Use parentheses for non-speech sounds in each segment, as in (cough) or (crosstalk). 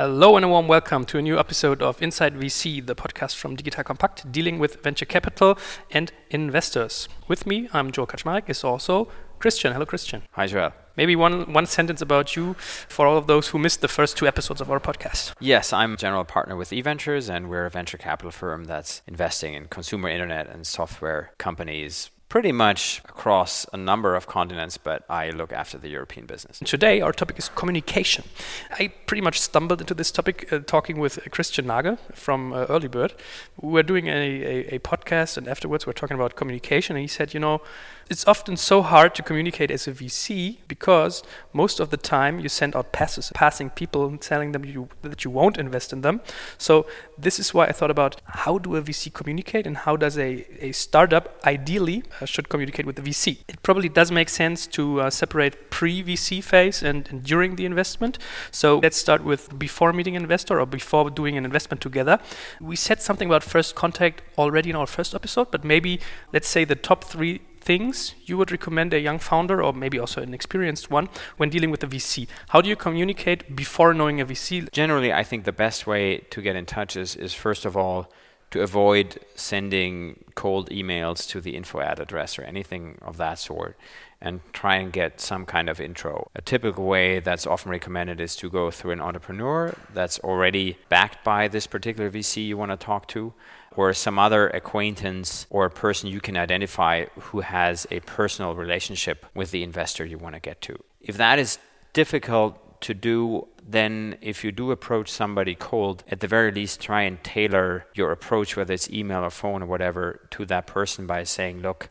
Hello and a warm welcome to a new episode of Inside VC, the podcast from Digital Kompakt, dealing with venture capital and investors. With me, I'm Joel Kaczmarek, is also Christian. Hello, Christian. Hi, Joel. Maybe one, one sentence about you for all of those who missed the first two episodes of our podcast. Yes, I'm general partner with e.ventures, and we're a venture capital firm that's investing in consumer internet and software companies pretty much across a number of continents, but I look after the European business. Today, our topic is communication. I pretty much stumbled into this topic uh, talking with Christian Nagel from uh, Earlybird. We were doing a, a, a podcast, and afterwards, we we're talking about communication, and he said, you know, it's often so hard to communicate as a VC because most of the time you send out passes, passing people and telling them you, that you won't invest in them. So this is why I thought about how do a VC communicate and how does a, a startup ideally uh, should communicate with the VC. It probably does make sense to uh, separate pre-VC phase and, and during the investment. So let's start with before meeting investor or before doing an investment together. We said something about first contact already in our first episode, but maybe let's say the top three things you would recommend a young founder or maybe also an experienced one when dealing with a VC? How do you communicate before knowing a VC? Generally, I think the best way to get in touch is, is first of all to avoid sending cold emails to the info ad address or anything of that sort and try and get some kind of intro. A typical way that's often recommended is to go through an entrepreneur that's already backed by this particular VC you want to talk to or some other acquaintance or person you can identify who has a personal relationship with the investor you want to get to. If that is difficult to do, then if you do approach somebody cold, at the very least try and tailor your approach, whether it's email or phone or whatever, to that person by saying, look,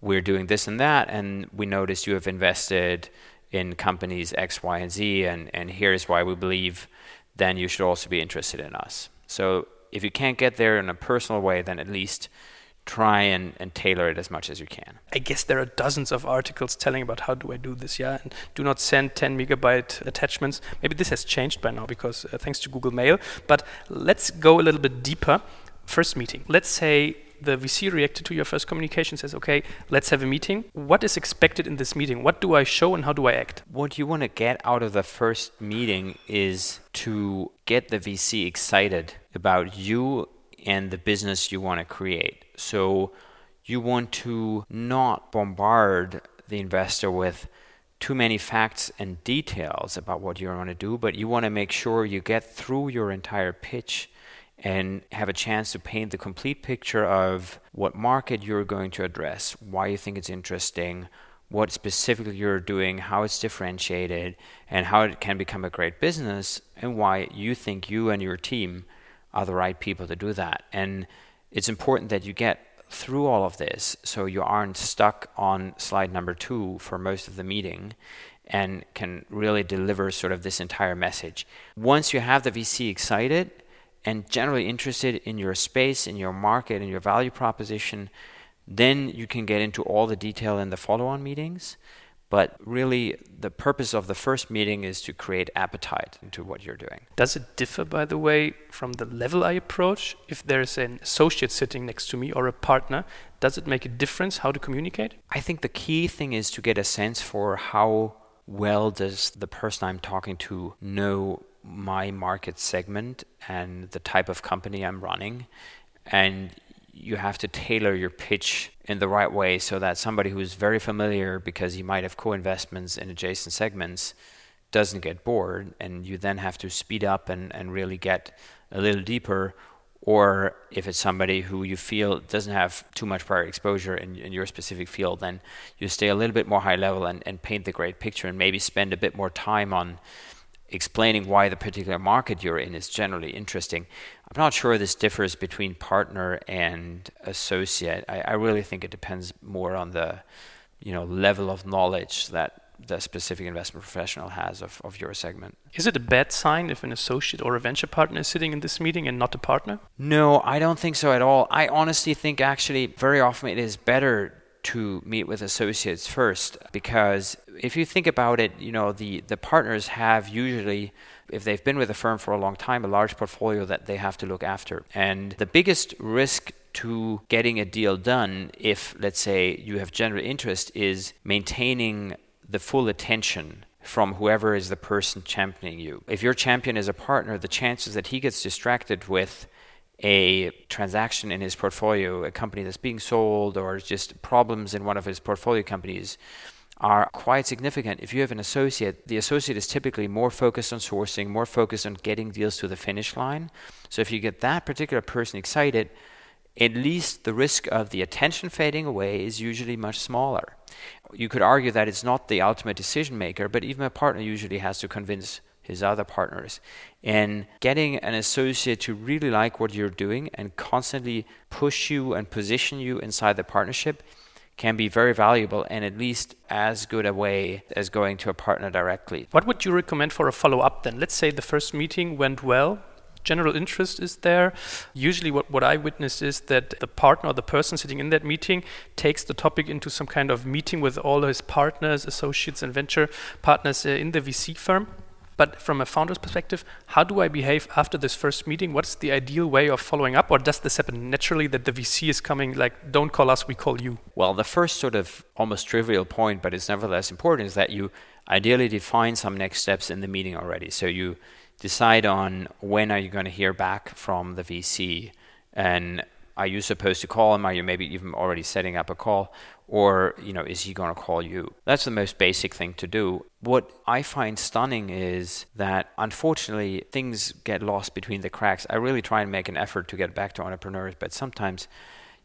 we're doing this and that, and we noticed you have invested in companies X, Y, and Z, and, and here's why we believe then you should also be interested in us. So if you can't get there in a personal way, then at least try and, and tailor it as much as you can. I guess there are dozens of articles telling about how do I do this, yeah, and do not send 10 megabyte attachments. Maybe this has changed by now because uh, thanks to Google Mail. But let's go a little bit deeper. First meeting. Let's say the VC reacted to your first communication, says, okay, let's have a meeting. What is expected in this meeting? What do I show and how do I act? What you want to get out of the first meeting is to get the VC excited about you and the business you want to create. So you want to not bombard the investor with too many facts and details about what you want to do, but you want to make sure you get through your entire pitch and have a chance to paint the complete picture of what market you're going to address, why you think it's interesting, what specifically you're doing, how it's differentiated, and how it can become a great business, and why you think you and your team are the right people to do that. And it's important that you get through all of this so you aren't stuck on slide number two for most of the meeting and can really deliver sort of this entire message. Once you have the VC excited, and generally interested in your space, in your market, in your value proposition, then you can get into all the detail in the follow on meetings. But really, the purpose of the first meeting is to create appetite into what you're doing. Does it differ, by the way, from the level I approach? If there's an associate sitting next to me or a partner, does it make a difference how to communicate? I think the key thing is to get a sense for how well does the person I'm talking to know my market segment and the type of company I'm running. And you have to tailor your pitch in the right way so that somebody who's very familiar because he might have co-investments in adjacent segments doesn't get bored and you then have to speed up and, and really get a little deeper or if it's somebody who you feel doesn't have too much prior exposure in, in your specific field then you stay a little bit more high level and, and paint the great picture and maybe spend a bit more time on explaining why the particular market you're in is generally interesting. I'm not sure this differs between partner and associate. I, I really think it depends more on the you know level of knowledge that the specific investment professional has of, of your segment. Is it a bad sign if an associate or a venture partner is sitting in this meeting and not a partner? No, I don't think so at all. I honestly think actually very often it is better to meet with associates first because if you think about it, you know, the, the partners have usually, if they've been with a firm for a long time, a large portfolio that they have to look after. And the biggest risk to getting a deal done, if let's say you have general interest, is maintaining the full attention from whoever is the person championing you. If your champion is a partner, the chances that he gets distracted with a transaction in his portfolio, a company that's being sold, or just problems in one of his portfolio companies are quite significant. If you have an associate, the associate is typically more focused on sourcing, more focused on getting deals to the finish line. So if you get that particular person excited, at least the risk of the attention fading away is usually much smaller. You could argue that it's not the ultimate decision maker, but even a partner usually has to convince his other partners. And getting an associate to really like what you're doing and constantly push you and position you inside the partnership can be very valuable and at least as good a way as going to a partner directly. What would you recommend for a follow up then? Let's say the first meeting went well, general interest is there. Usually, what, what I witness is that the partner or the person sitting in that meeting takes the topic into some kind of meeting with all his partners, associates, and venture partners uh, in the VC firm. But from a founder's perspective, how do I behave after this first meeting? What's the ideal way of following up? Or does this happen naturally that the VC is coming, like, don't call us, we call you? Well, the first sort of almost trivial point, but it's nevertheless important, is that you ideally define some next steps in the meeting already. So you decide on when are you going to hear back from the VC and are you supposed to call him? Are you maybe even already setting up a call? Or, you know, is he going to call you? That's the most basic thing to do. What I find stunning is that unfortunately things get lost between the cracks. I really try and make an effort to get back to entrepreneurs, but sometimes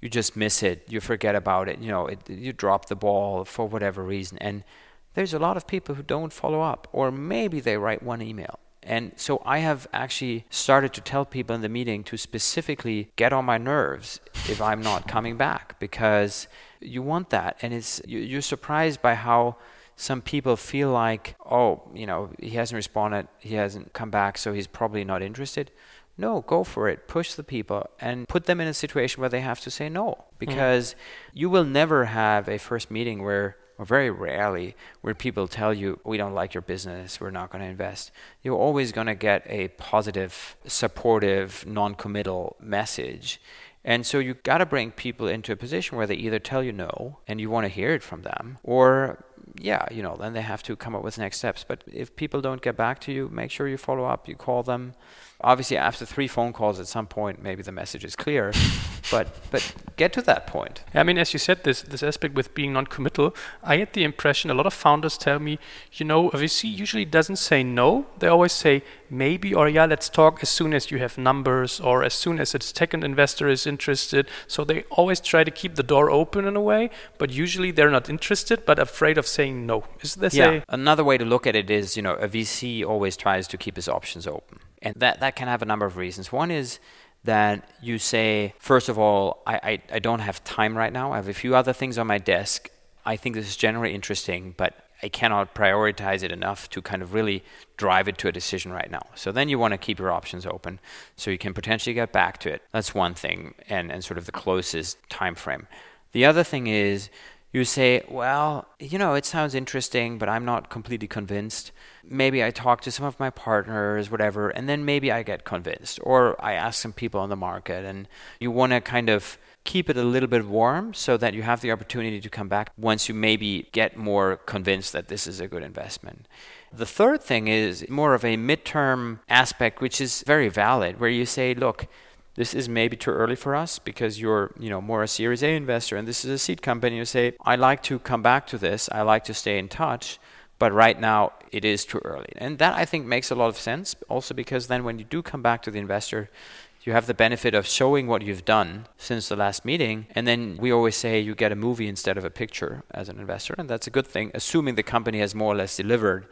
you just miss it. You forget about it. You know, it, you drop the ball for whatever reason. And there's a lot of people who don't follow up, or maybe they write one email and so I have actually started to tell people in the meeting to specifically get on my nerves if I'm not coming back because you want that. And it's you're surprised by how some people feel like, oh, you know, he hasn't responded, he hasn't come back, so he's probably not interested. No, go for it. Push the people and put them in a situation where they have to say no. Because mm. you will never have a first meeting where or very rarely, where people tell you, we don't like your business, we're not going to invest. You're always going to get a positive, supportive, non committal message. And so you got to bring people into a position where they either tell you no and you want to hear it from them, or yeah, you know, then they have to come up with next steps. But if people don't get back to you, make sure you follow up, you call them. Obviously, after three phone calls, at some point, maybe the message is clear. (laughs) but but get to that point. I mean, as you said, this this aspect with being non-committal, I had the impression a lot of founders tell me, you know, a VC usually doesn't say no. They always say maybe or yeah, let's talk as soon as you have numbers or as soon as a second investor is interested. So they always try to keep the door open in a way, but usually they're not interested but afraid of saying no. Is this yeah? Another way to look at it is, you know, a VC always tries to keep his options open, and that that can have a number of reasons. One is that you say, first of all, I, I, I don't have time right now. I have a few other things on my desk. I think this is generally interesting, but I cannot prioritize it enough to kind of really drive it to a decision right now. So then you want to keep your options open so you can potentially get back to it. That's one thing and, and sort of the closest time frame. The other thing is you say, well, you know, it sounds interesting, but I'm not completely convinced. Maybe I talk to some of my partners, whatever, and then maybe I get convinced. Or I ask some people on the market, and you want to kind of keep it a little bit warm so that you have the opportunity to come back once you maybe get more convinced that this is a good investment. The third thing is more of a midterm aspect, which is very valid, where you say, look, this is maybe too early for us because you're you know more a series a investor and this is a seed company you say i like to come back to this. I like to stay in touch but right now it is too early. And that i think makes a lot of sense also because then when you do come back to the investor you have the benefit of showing what you've done since the last meeting. And then we always say you get a movie instead of a picture as an investor and that's a good thing assuming the company has more or less delivered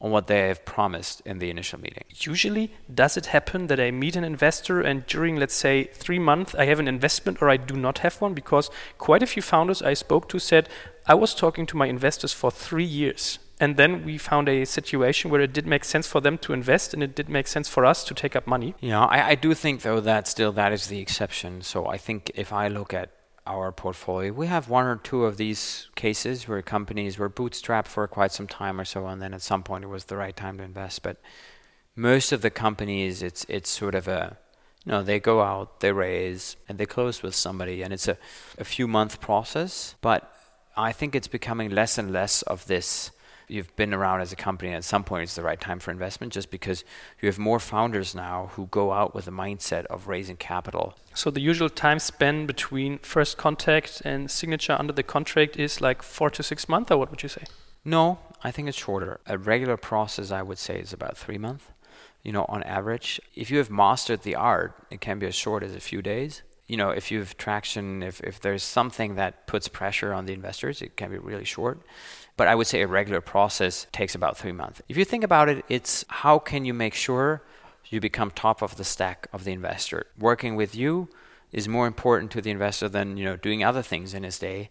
on what they have promised in the initial meeting. Usually, does it happen that I meet an investor and during, let's say, three months, I have an investment or I do not have one? Because quite a few founders I spoke to said, I was talking to my investors for three years. And then we found a situation where it did make sense for them to invest and it did make sense for us to take up money. Yeah, I, I do think, though, that still that is the exception. So I think if I look at our portfolio. We have one or two of these cases where companies were bootstrapped for quite some time or so, and then at some point it was the right time to invest. But most of the companies, it's it's sort of a know they go out, they raise, and they close with somebody, and it's a a few month process. But I think it's becoming less and less of this you've been around as a company and at some point it's the right time for investment just because you have more founders now who go out with a mindset of raising capital. So the usual time span between first contact and signature under the contract is like four to six months, or what would you say? No, I think it's shorter. A regular process, I would say, is about three months. You know, on average, if you have mastered the art, it can be as short as a few days you know, if you have traction, if, if there's something that puts pressure on the investors, it can be really short. But I would say a regular process takes about three months. If you think about it, it's how can you make sure you become top of the stack of the investor? Working with you is more important to the investor than, you know, doing other things in his day.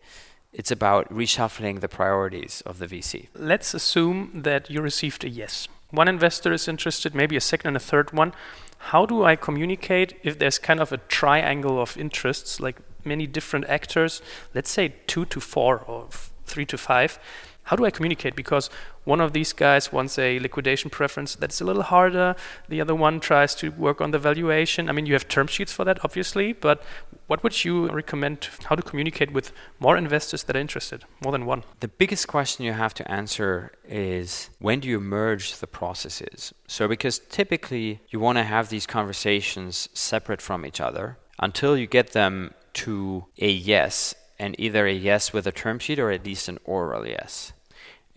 It's about reshuffling the priorities of the VC. Let's assume that you received a yes. One investor is interested, maybe a second and a third one how do I communicate if there's kind of a triangle of interests, like many different actors, let's say two to four or three to five? How do I communicate? Because one of these guys wants a liquidation preference that's a little harder. The other one tries to work on the valuation. I mean, you have term sheets for that, obviously, but what would you recommend how to communicate with more investors that are interested, more than one? The biggest question you have to answer is when do you merge the processes? So, because typically you want to have these conversations separate from each other until you get them to a yes, and either a yes with a term sheet or at least an oral yes.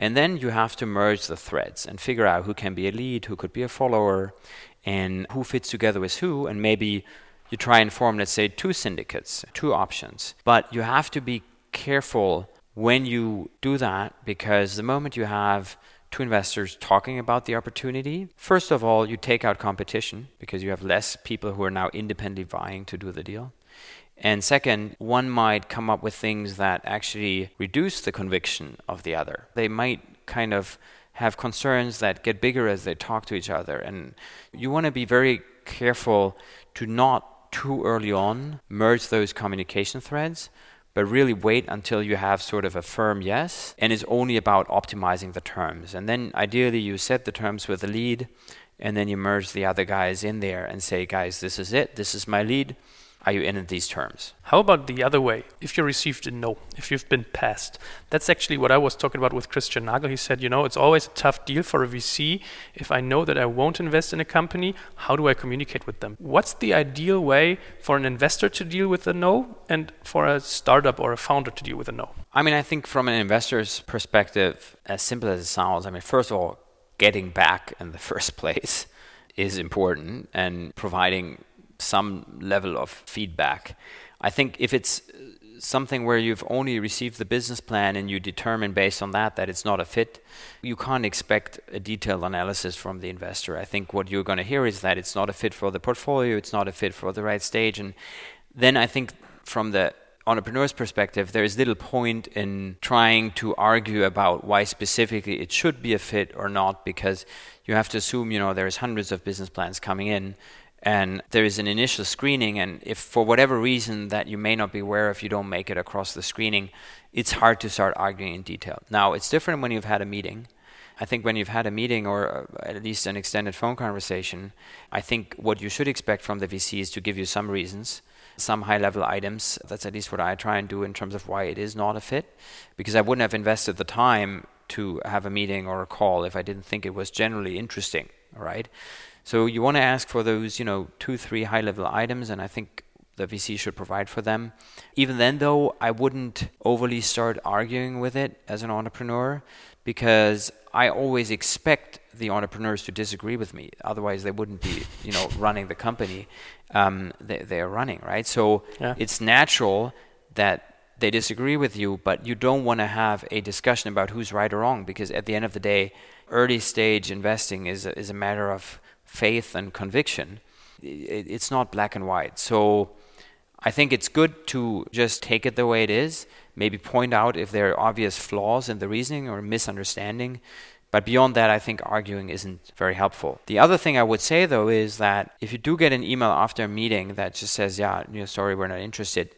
And then you have to merge the threads and figure out who can be a lead, who could be a follower, and who fits together with who. And maybe you try and form, let's say, two syndicates, two options. But you have to be careful when you do that because the moment you have two investors talking about the opportunity, first of all, you take out competition because you have less people who are now independently vying to do the deal. And second, one might come up with things that actually reduce the conviction of the other. They might kind of have concerns that get bigger as they talk to each other. And you want to be very careful to not too early on merge those communication threads, but really wait until you have sort of a firm yes. And it's only about optimizing the terms. And then ideally, you set the terms with the lead, and then you merge the other guys in there and say, guys, this is it, this is my lead are you in at these terms? How about the other way? If you received a no, if you've been passed, that's actually what I was talking about with Christian Nagel. He said, you know, it's always a tough deal for a VC. If I know that I won't invest in a company, how do I communicate with them? What's the ideal way for an investor to deal with a no and for a startup or a founder to deal with a no? I mean, I think from an investor's perspective, as simple as it sounds, I mean, first of all, getting back in the (laughs) first place is important and providing some level of feedback. I think if it's uh, something where you've only received the business plan and you determine based on that that it's not a fit, you can't expect a detailed analysis from the investor. I think what you're going to hear is that it's not a fit for the portfolio, it's not a fit for the right stage. And then I think from the entrepreneur's perspective, there is little point in trying to argue about why specifically it should be a fit or not, because you have to assume, you know, there's hundreds of business plans coming in and there is an initial screening and if for whatever reason that you may not be aware of you don't make it across the screening it's hard to start arguing in detail. Now it's different when you've had a meeting. I think when you've had a meeting or uh, at least an extended phone conversation i think what you should expect from the vc is to give you some reasons some high level items. That's at least what i try and do in terms of why it is not a fit because i wouldn't have invested the time to have a meeting or a call if i didn't think it was generally interesting right so you want to ask for those, you know, two, three high level items, and I think the VC should provide for them. Even then, though, I wouldn't overly start arguing with it as an entrepreneur because I always expect the entrepreneurs to disagree with me. Otherwise, they wouldn't be, you know, (laughs) running the company um, they, they are running, right? So yeah. it's natural that they disagree with you, but you don't want to have a discussion about who's right or wrong because at the end of the day, early stage investing is a, is a matter of faith and conviction. It's not black and white. So I think it's good to just take it the way it is, maybe point out if there are obvious flaws in the reasoning or misunderstanding. But beyond that, I think arguing isn't very helpful. The other thing I would say, though, is that if you do get an email after a meeting that just says, yeah, you know, sorry, we're not interested,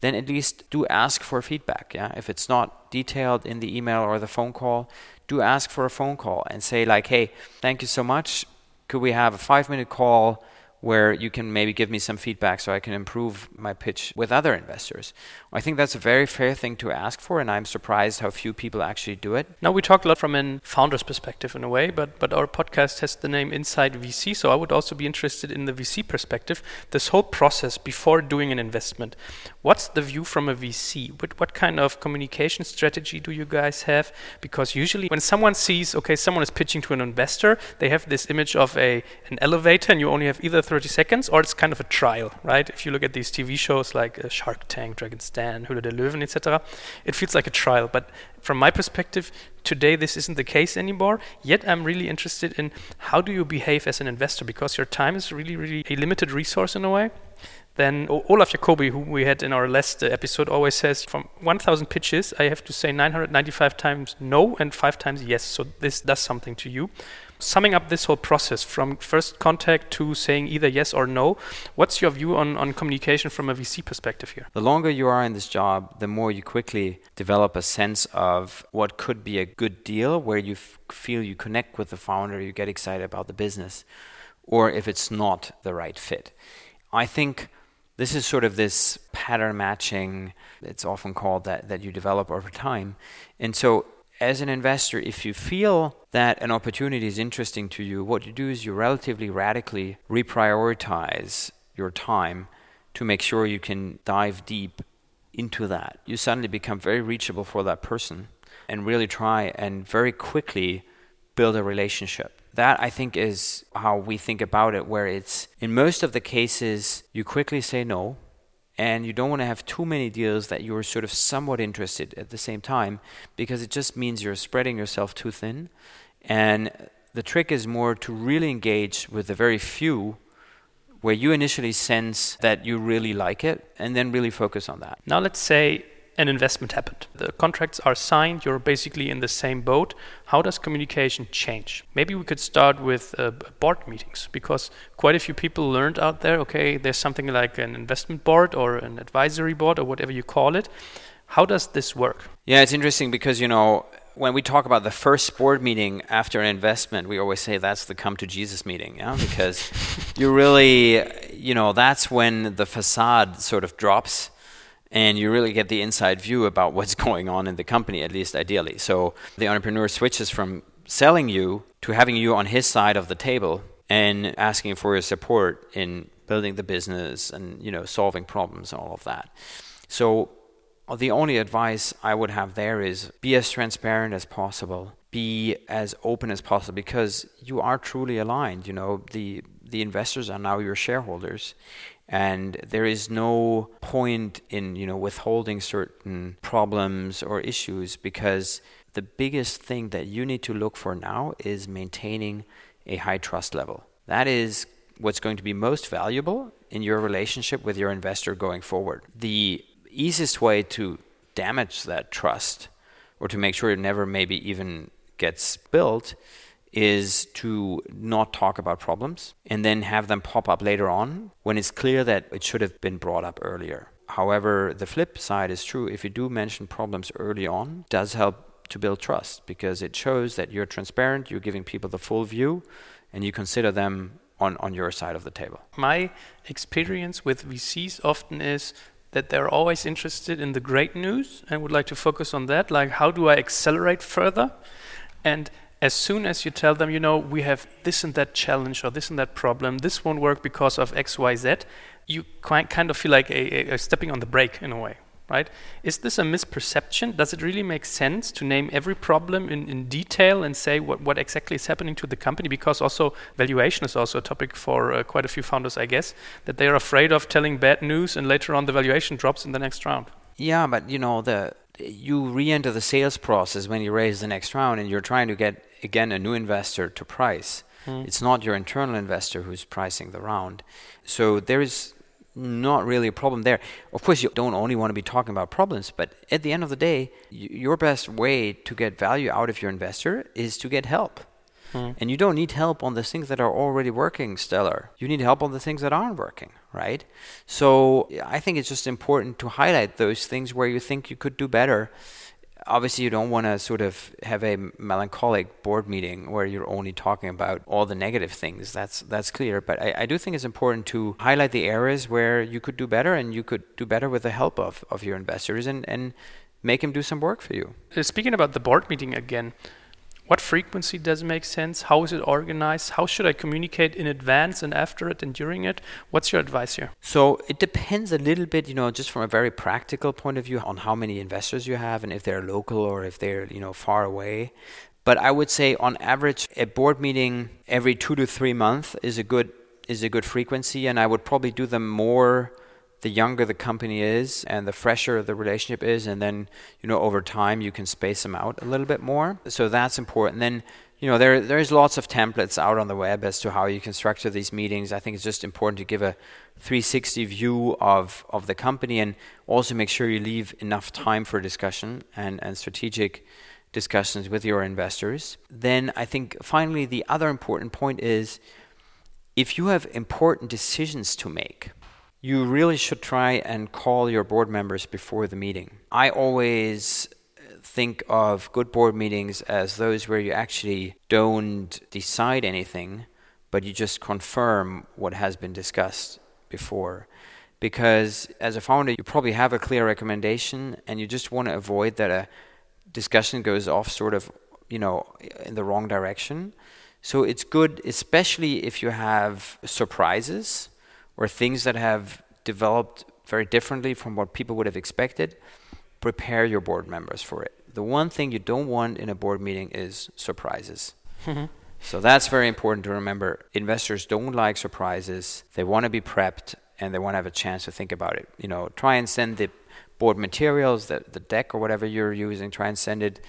then at least do ask for feedback. Yeah, if it's not detailed in the email or the phone call, do ask for a phone call and say like, hey, thank you so much could we have a five minute call where you can maybe give me some feedback so I can improve my pitch with other investors. I think that's a very fair thing to ask for, and I'm surprised how few people actually do it. Now, we talked a lot from a founder's perspective in a way, but, but our podcast has the name Inside VC, so I would also be interested in the VC perspective. This whole process before doing an investment, what's the view from a VC? What, what kind of communication strategy do you guys have? Because usually when someone sees, okay, someone is pitching to an investor, they have this image of a an elevator and you only have either 30 seconds, or it's kind of a trial, right? If you look at these TV shows like uh, Shark Tank, Dragon's Den, Höhle der Löwen, etc., it feels like a trial. But from my perspective, today this isn't the case anymore. Yet I'm really interested in how do you behave as an investor because your time is really, really a limited resource in a way then Olaf Jacobi, who we had in our last episode, always says from 1,000 pitches, I have to say 995 times no and five times yes. So this does something to you summing up this whole process from first contact to saying either yes or no, what's your view on, on communication from a VC perspective here? The longer you are in this job, the more you quickly develop a sense of what could be a good deal where you feel you connect with the founder, you get excited about the business, or if it's not the right fit. I think this is sort of this pattern matching it's often called that that you develop over time and so as an investor, if you feel that an opportunity is interesting to you, what you do is you relatively radically reprioritize your time to make sure you can dive deep into that. You suddenly become very reachable for that person and really try and very quickly build a relationship. That I think is how we think about it, where it's in most of the cases, you quickly say no and you don't want to have too many deals that you're sort of somewhat interested at the same time because it just means you're spreading yourself too thin. And the trick is more to really engage with the very few where you initially sense that you really like it and then really focus on that. Now let's say an investment happened. The contracts are signed, you're basically in the same boat. How does communication change? Maybe we could start with uh, board meetings because quite a few people learned out there okay, there's something like an investment board or an advisory board or whatever you call it. How does this work? Yeah, it's interesting because, you know, when we talk about the first board meeting after an investment, we always say that's the come to Jesus meeting, yeah, because (laughs) you really, you know, that's when the facade sort of drops and you really get the inside view about (laughs) what's going on in the company, at least ideally. So the entrepreneur switches from selling you to having you on his side of the table and asking for your support in building the business and you know solving problems and all of that. So the only advice I would have there is be as transparent as possible, be as open as possible because you are truly aligned. You know the the investors are now your shareholders and there is no point in you know withholding certain problems or issues because the biggest thing that you need to look for now is maintaining a high trust level. That is what's going to be most valuable in your relationship with your investor going forward. The easiest way to damage that trust or to make sure it never maybe even gets built is to not talk about problems and then have them pop up later on when it's clear that it should have been brought up earlier. However, the flip side is true. If you do mention problems early on, does help to build trust because it shows that you're transparent, you're giving people the full view, and you consider them on, on your side of the table. My experience with VCs often is that they're always interested in the great news and would like to focus on that. Like, how do I accelerate further? And as soon as you tell them, you know, we have this and that challenge or this and that problem, this won't work because of X, Y, Z, you kind of feel like a, a, a stepping on the brake in a way, right? Is this a misperception? Does it really make sense to name every problem in, in detail and say what, what exactly is happening to the company? Because also valuation is also a topic for uh, quite a few founders, I guess, that they are afraid of telling bad news and later on the valuation drops in the next round. Yeah, but you know the you re-enter the sales process when you raise the next round and you're trying to get again a new investor to price. Mm. It's not your internal investor who's pricing the round. So there is not really a problem there. Of course, you don't only want to be talking about problems, but at the end of the day, y- your best way to get value out of your investor is to get help. Mm. And you don't need help on the things that are already working stellar. You need help on the things that aren't working, right? So I think it's just important to highlight those things where you think you could do better obviously you don't want to sort of have a melancholic board meeting where you're only talking about all the negative things that's that's clear but I, I, do think it's important to highlight the areas where you could do better and you could do better with the help of, of your investors and, and make them do some work for you uh, speaking about the board meeting again what frequency does make sense? How is it organized? How should I communicate in advance and after it and during it? What's your advice here? So it depends a little bit, you know, just from a very practical point of view on how many investors you have and if they're local or if they're, you know, far away. But I would say on average a board meeting every 2 to 3 months is a good is a good frequency and I would probably do them more the younger the company is and the fresher the relationship is and then you know over time you can space them out a little bit more. So that's important. Then you know there there's lots of templates out on the web as to how you can structure these meetings. I think it's just important to give a 360 view of of the company and also make sure you leave enough time for discussion and and strategic discussions with your investors. Then i think finally the other important point is if you have important decisions to make you really should try and call your board members before the meeting. I always think of good board meetings as those where you actually don't decide anything, but you just confirm what has been discussed before. Because as a founder, you probably have a clear recommendation and you just want to avoid that a discussion goes off sort of, you know, in the wrong direction. So it's good, especially if you have surprises or things that have developed very differently from what people would have expected, prepare your board members for it. The one thing you don't want in a board meeting is surprises. Mm-hmm. So that's very important to remember. Investors don't like surprises. They want to be prepped and they want to have a chance to think about it. You know, try and send the board materials, the, the deck or whatever you're using, try and send it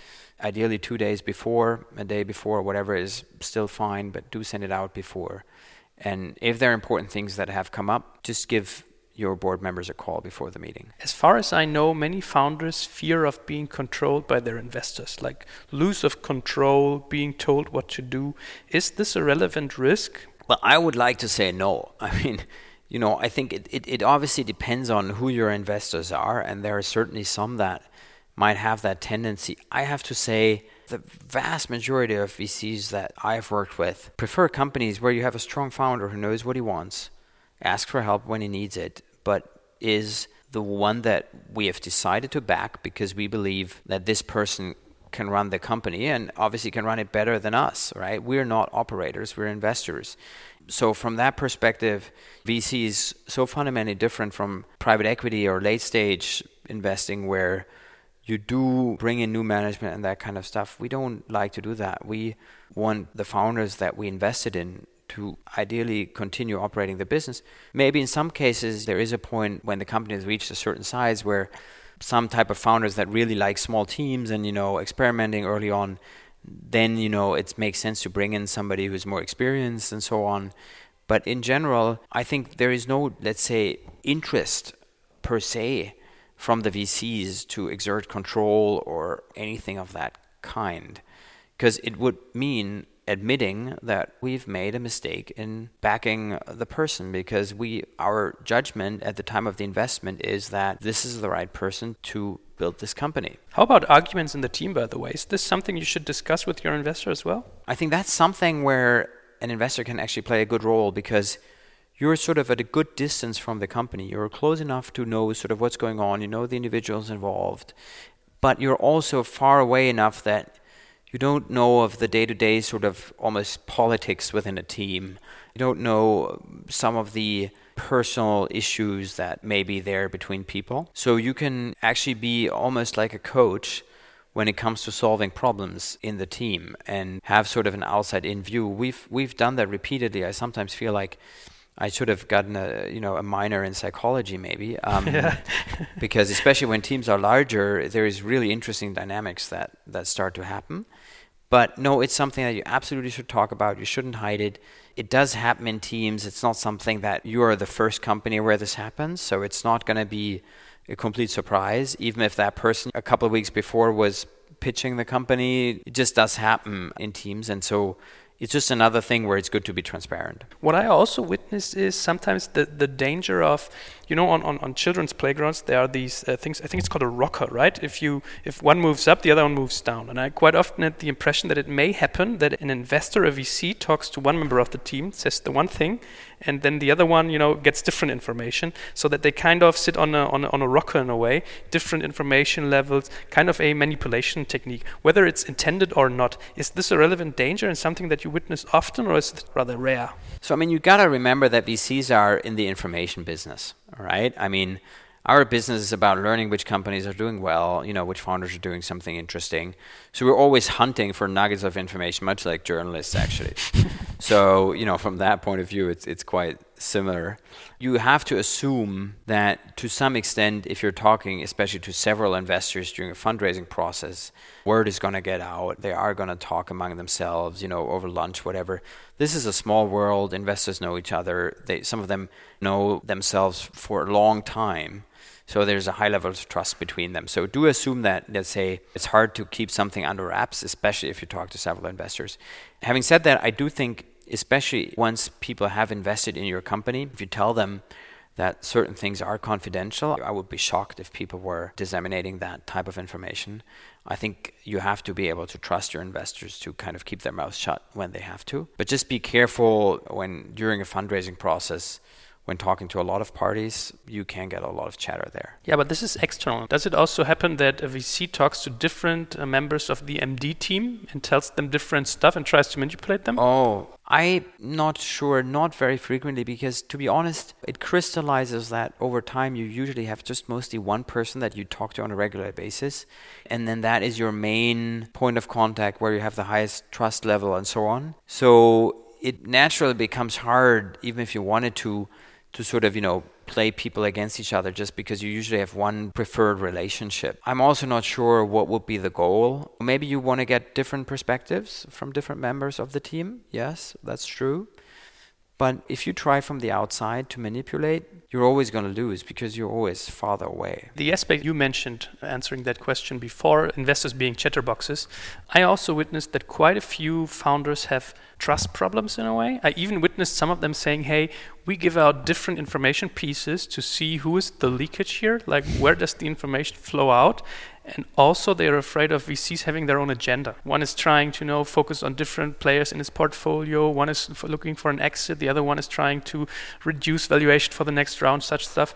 ideally two days before, a day before, whatever is still fine, but do send it out before. And if there are important things that have come up, just give your board members a call before the meeting. As far as I know, many founders fear of being controlled by their investors, like lose of control, being told what to do. Is this a relevant risk? Well, I would like to say no. (laughs) I mean, you know, I think it, it, it obviously depends on who your investors are, and there are certainly some that might have that tendency. I have to say, the vast majority of VCs that I've worked with prefer companies where you have a strong founder who knows what he wants, asks for help when he needs it, but is the one that we have decided to back because we believe that this person can run the company and obviously can run it better than us, right? We're not operators, we're investors. So from that perspective, VC is so fundamentally different from private equity or late stage investing where you do bring in new management and that kind of stuff. We don't like to do that. We want the founders that we invested in to ideally continue operating the business. Maybe in some cases there is a point when the company has reached a certain size where some type of founders that really like small teams and you know experimenting early on then you know it makes sense to bring in somebody who's more experienced and so on but in general i think there is no let's say interest per se from the VCs to exert control or anything of that kind. Because it would mean admitting that we've made a mistake in backing the person because we our judgment at the time of the investment is that this is the right person to build this company. How about arguments in the team by the way? Is this something you should discuss with your investor as well? I think that's something where an investor can actually play a good role because you're sort of at a good distance from the company. You're close enough to know sort of what's going on. You know the individuals involved, but you're also far away enough that you don't know of the day-to-day sort of almost politics within a team. You don't know some of the personal issues that may be there between people. So you can actually be almost like a coach when it comes to solving problems in the team and have sort of an outside in view. We've we've done that repeatedly. I sometimes feel like I should have gotten a you know a minor in psychology maybe (laughs) um, because especially when teams are larger there is really interesting dynamics that that start to happen. But no it's something that you absolutely should talk about. You shouldn't hide it. It does happen in teams. It's not something that you are the first company where this happens. So it's not going to be a complete surprise. Even if that person a couple of weeks before was pitching the company it just does happen in teams. And so it's just another thing where it's good to be transparent. What I also witness is sometimes the, the danger of you know, on, on, on children's playgrounds, there are these uh, things. I think it's called a rocker, right? If you if one moves up, the other one moves down. And I quite often had the impression that it may happen that an investor, a VC, talks to one member of the team, says the one thing, and then the other one, you know, gets different information, so that they kind of sit on a on a, on a rocker in a way, different information levels, kind of a manipulation technique. Whether it's intended or not, is this a relevant danger and something that you witness often, or is it rather rare? So I mean, you got to remember that VCs are in the information business, right? I mean, our business is about learning which companies are doing well, you know, which founders are doing something interesting. So we're always hunting for nuggets of information, much like journalists actually. (laughs) so, you know, from that point of view, it's it's quite similar. You have to assume that to some extent, if you're talking, especially to several investors during a fundraising process, word is going to get out. They are going to talk among themselves, you know, over lunch, whatever. This is a small world. Investors know each other. They, some of them know themselves for a long time. So there's a high level of trust between them. So do assume that, let's say, it's hard to keep something under wraps, especially if you talk to several investors. Having said that, I do think, especially once people have invested in your company, if you tell them that certain things are confidential, I would be shocked if people were disseminating that type of information. I think you have to be able to trust your investors to kind of keep their mouths shut when they have to. But just be careful when during a fundraising process when talking to a lot of parties, you can get a lot of chatter there. Yeah, but this is external. Does it also happen that a VC talks to different uh, members of the MD team and tells them different stuff and tries to manipulate them? Oh, I'm not sure, not very frequently, because to be honest, it crystallizes that over time you usually have just mostly one person that you talk to on a regular basis. And then that is your main point of contact where you have the highest trust level and so on. So it naturally becomes hard, even if you wanted to to sort of, you know, play people against each other just because you usually have one preferred relationship. I'm also not sure what would be the goal. Maybe you want to get different perspectives from different members of the team. Yes, that's true. But if you try from the outside to manipulate, you're always going to lose because you're always farther away. The aspect you mentioned answering that question before, investors being chatterboxes, I also witnessed that quite a few founders have trust problems in a way. I even witnessed some of them saying, hey, we give out different information pieces to see who is the leakage here, like where does the information flow out, and also they're afraid of VCs having their own agenda. One is trying to you know focus on different players in his portfolio. One is looking for an exit. The other one is trying to reduce valuation for the next round. Such stuff.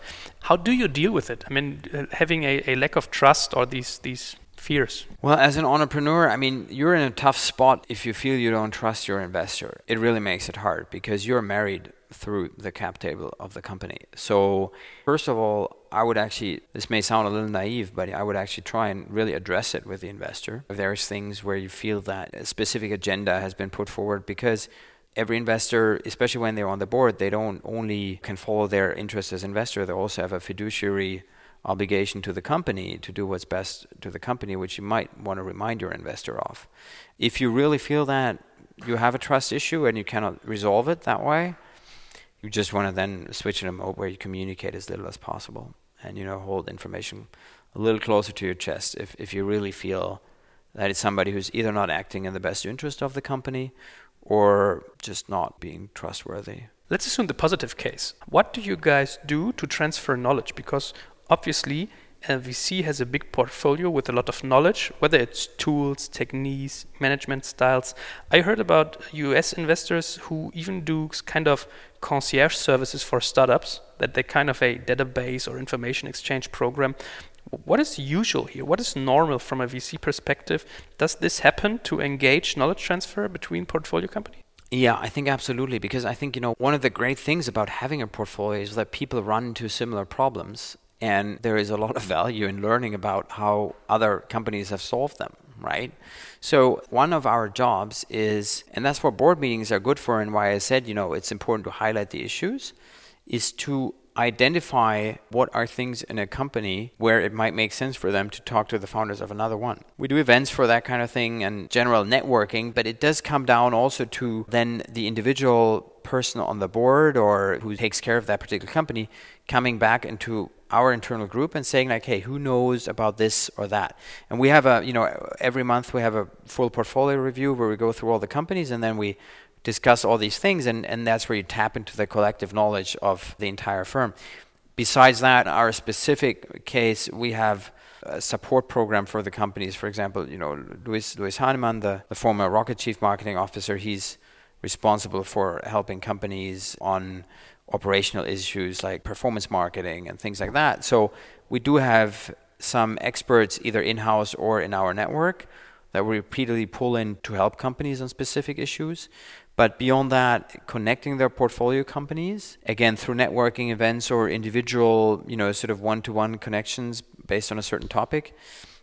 How do you deal with it? I mean, uh, having a, a lack of trust or these these fears? Well, as an entrepreneur, I mean, you're in a tough spot if you feel you don't trust your investor. It really makes it hard because you're married through the cap table of the company. So, first of all, I would actually, this may sound a little naive, but I would actually try and really address it with the investor. If there's things where you feel that a specific agenda has been put forward, because every investor, especially when they're on the board, they don't only can follow their interests as investor, they also have a fiduciary obligation to the company to do what's best to the company, which you might want to remind your investor of. If you really feel that you have a trust issue and you cannot resolve it that way, you just want to then switch in a mode where you communicate as little as possible and you know hold information a little closer to your chest if, if you really feel that it's somebody who's either not acting in the best interest of the company or just not being trustworthy. Let's assume the positive case. What do you guys do to transfer knowledge? Because obviously, uh, a VC has a big portfolio with a lot of knowledge, whether it's tools, techniques, management styles. I heard about US investors who even do kind of concierge services for startups, that they're kind of a database or information exchange program. What is usual here? What is normal from a VC perspective? Does this happen to engage knowledge transfer between portfolio companies? Yeah, I think absolutely. Because I think, you know, one of the great things about having a portfolio is that people run into similar problems and there is a lot of value in learning about how other companies have solved them right so one of our jobs is and that's what board meetings are good for and why i said you know it's important to highlight the issues is to identify what are things in a company where it might make sense for them to talk to the founders of another one. We do events for that kind of thing and general networking, but it does come down also to then the individual person on the board or who takes care of that particular company coming back into our internal group and saying like hey who knows about this or that and we have a you know every month we have a full portfolio review where we go through all the companies and then we discuss all these things and and that's where you tap into the collective knowledge of the entire firm Besides that, our specific case, we have a support program for the companies. For example, you know, Luis, Luis Hahnemann, the, the former Rocket Chief Marketing Officer, he's responsible for helping companies on operational issues like performance marketing and things like that. So we do have some experts either in-house or in our network that we repeatedly pull in to help companies on specific issues. But beyond that, connecting their portfolio companies, again, through networking events or individual, you know, sort of one-to-one connections based on a certain topic,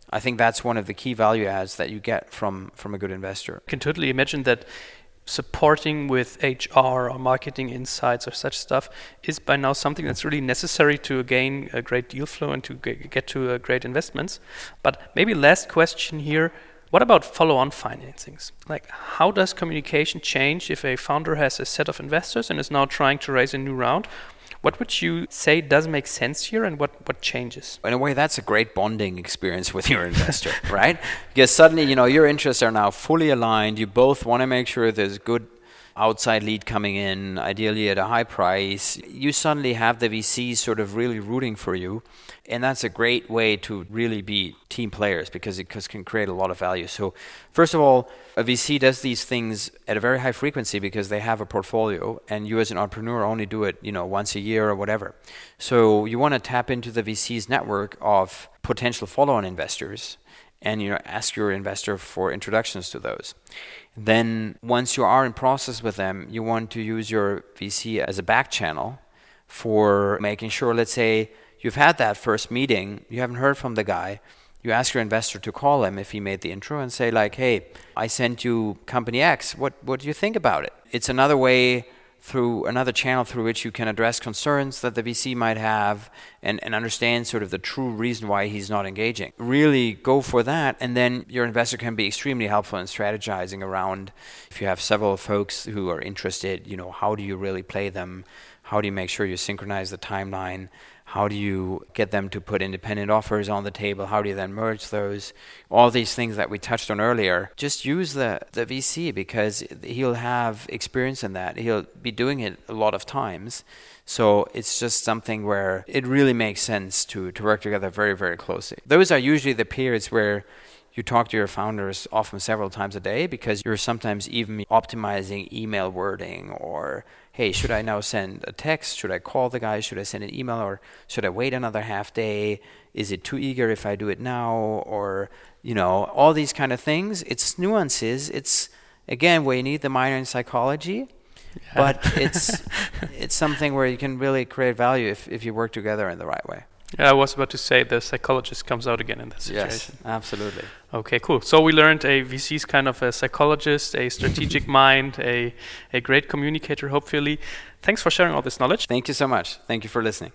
I think that's one of the key value adds that you get from from a good investor. I can totally imagine that supporting with HR or marketing insights or such stuff is by now something that's really necessary to gain a great deal flow and to get to uh, great investments. But maybe last question here. What about follow-on financings? Like, how does communication change if a founder has a set of investors and is now trying to raise a new round? What would you say does make sense here and what, what changes? In a way, that's a great bonding experience with your investor, (laughs) right? Because suddenly, you know, your interests are now fully aligned. You both want to make sure there's good outside lead coming in, ideally at a high price. You suddenly have the VC sort of really rooting for you. And that's a great way to really be team players because it can create a lot of value. So, first of all, a VC does these things at a very high frequency because they have a portfolio, and you as an entrepreneur only do it, you know, once a year or whatever. So, you want to tap into the VC's network of potential follow-on investors, and you know, ask your investor for introductions to those. Then, once you are in process with them, you want to use your VC as a back channel for making sure, let's say you've had that first meeting, you haven't heard from the guy, you ask your investor to call him if he made the intro and say like, "Hey, I sent you company X. What what do you think about it?" It's another way through another channel through which you can address concerns that the VC might have and, and understand sort of the true reason why he's not engaging. Really go for that, and then your investor can be extremely helpful in strategizing around if you have several folks who are interested, you know, how do you really play them? How do you make sure you synchronize the timeline? How do you get them to put independent offers on the table? How do you then merge those? All these things that we touched on earlier. Just use the, the VC because he'll have experience in that. He'll be doing it a lot of times. So it's just something where it really makes sense to, to work together very, very closely. Those are usually the periods where you talk to your founders often several times a day because you're sometimes even optimizing email wording or hey should i now send a text? Should i call the guy? Should i send an email? Or should i wait another half day? Is it too eager if i do it now? Or you know all these kind of things. It's nuances. It's again where you need the minor in psychology. Yeah. but it's (laughs) it's something where you can really create value if, if you work together in the right way yeah, I was about to say the psychologist comes out again in that situation. Yes, absolutely. Okay, cool. So we learned a VC is kind of a psychologist, a strategic (laughs) mind, a, a great communicator, hopefully. Thanks for sharing all this knowledge. Thank you so much. Thank you for listening.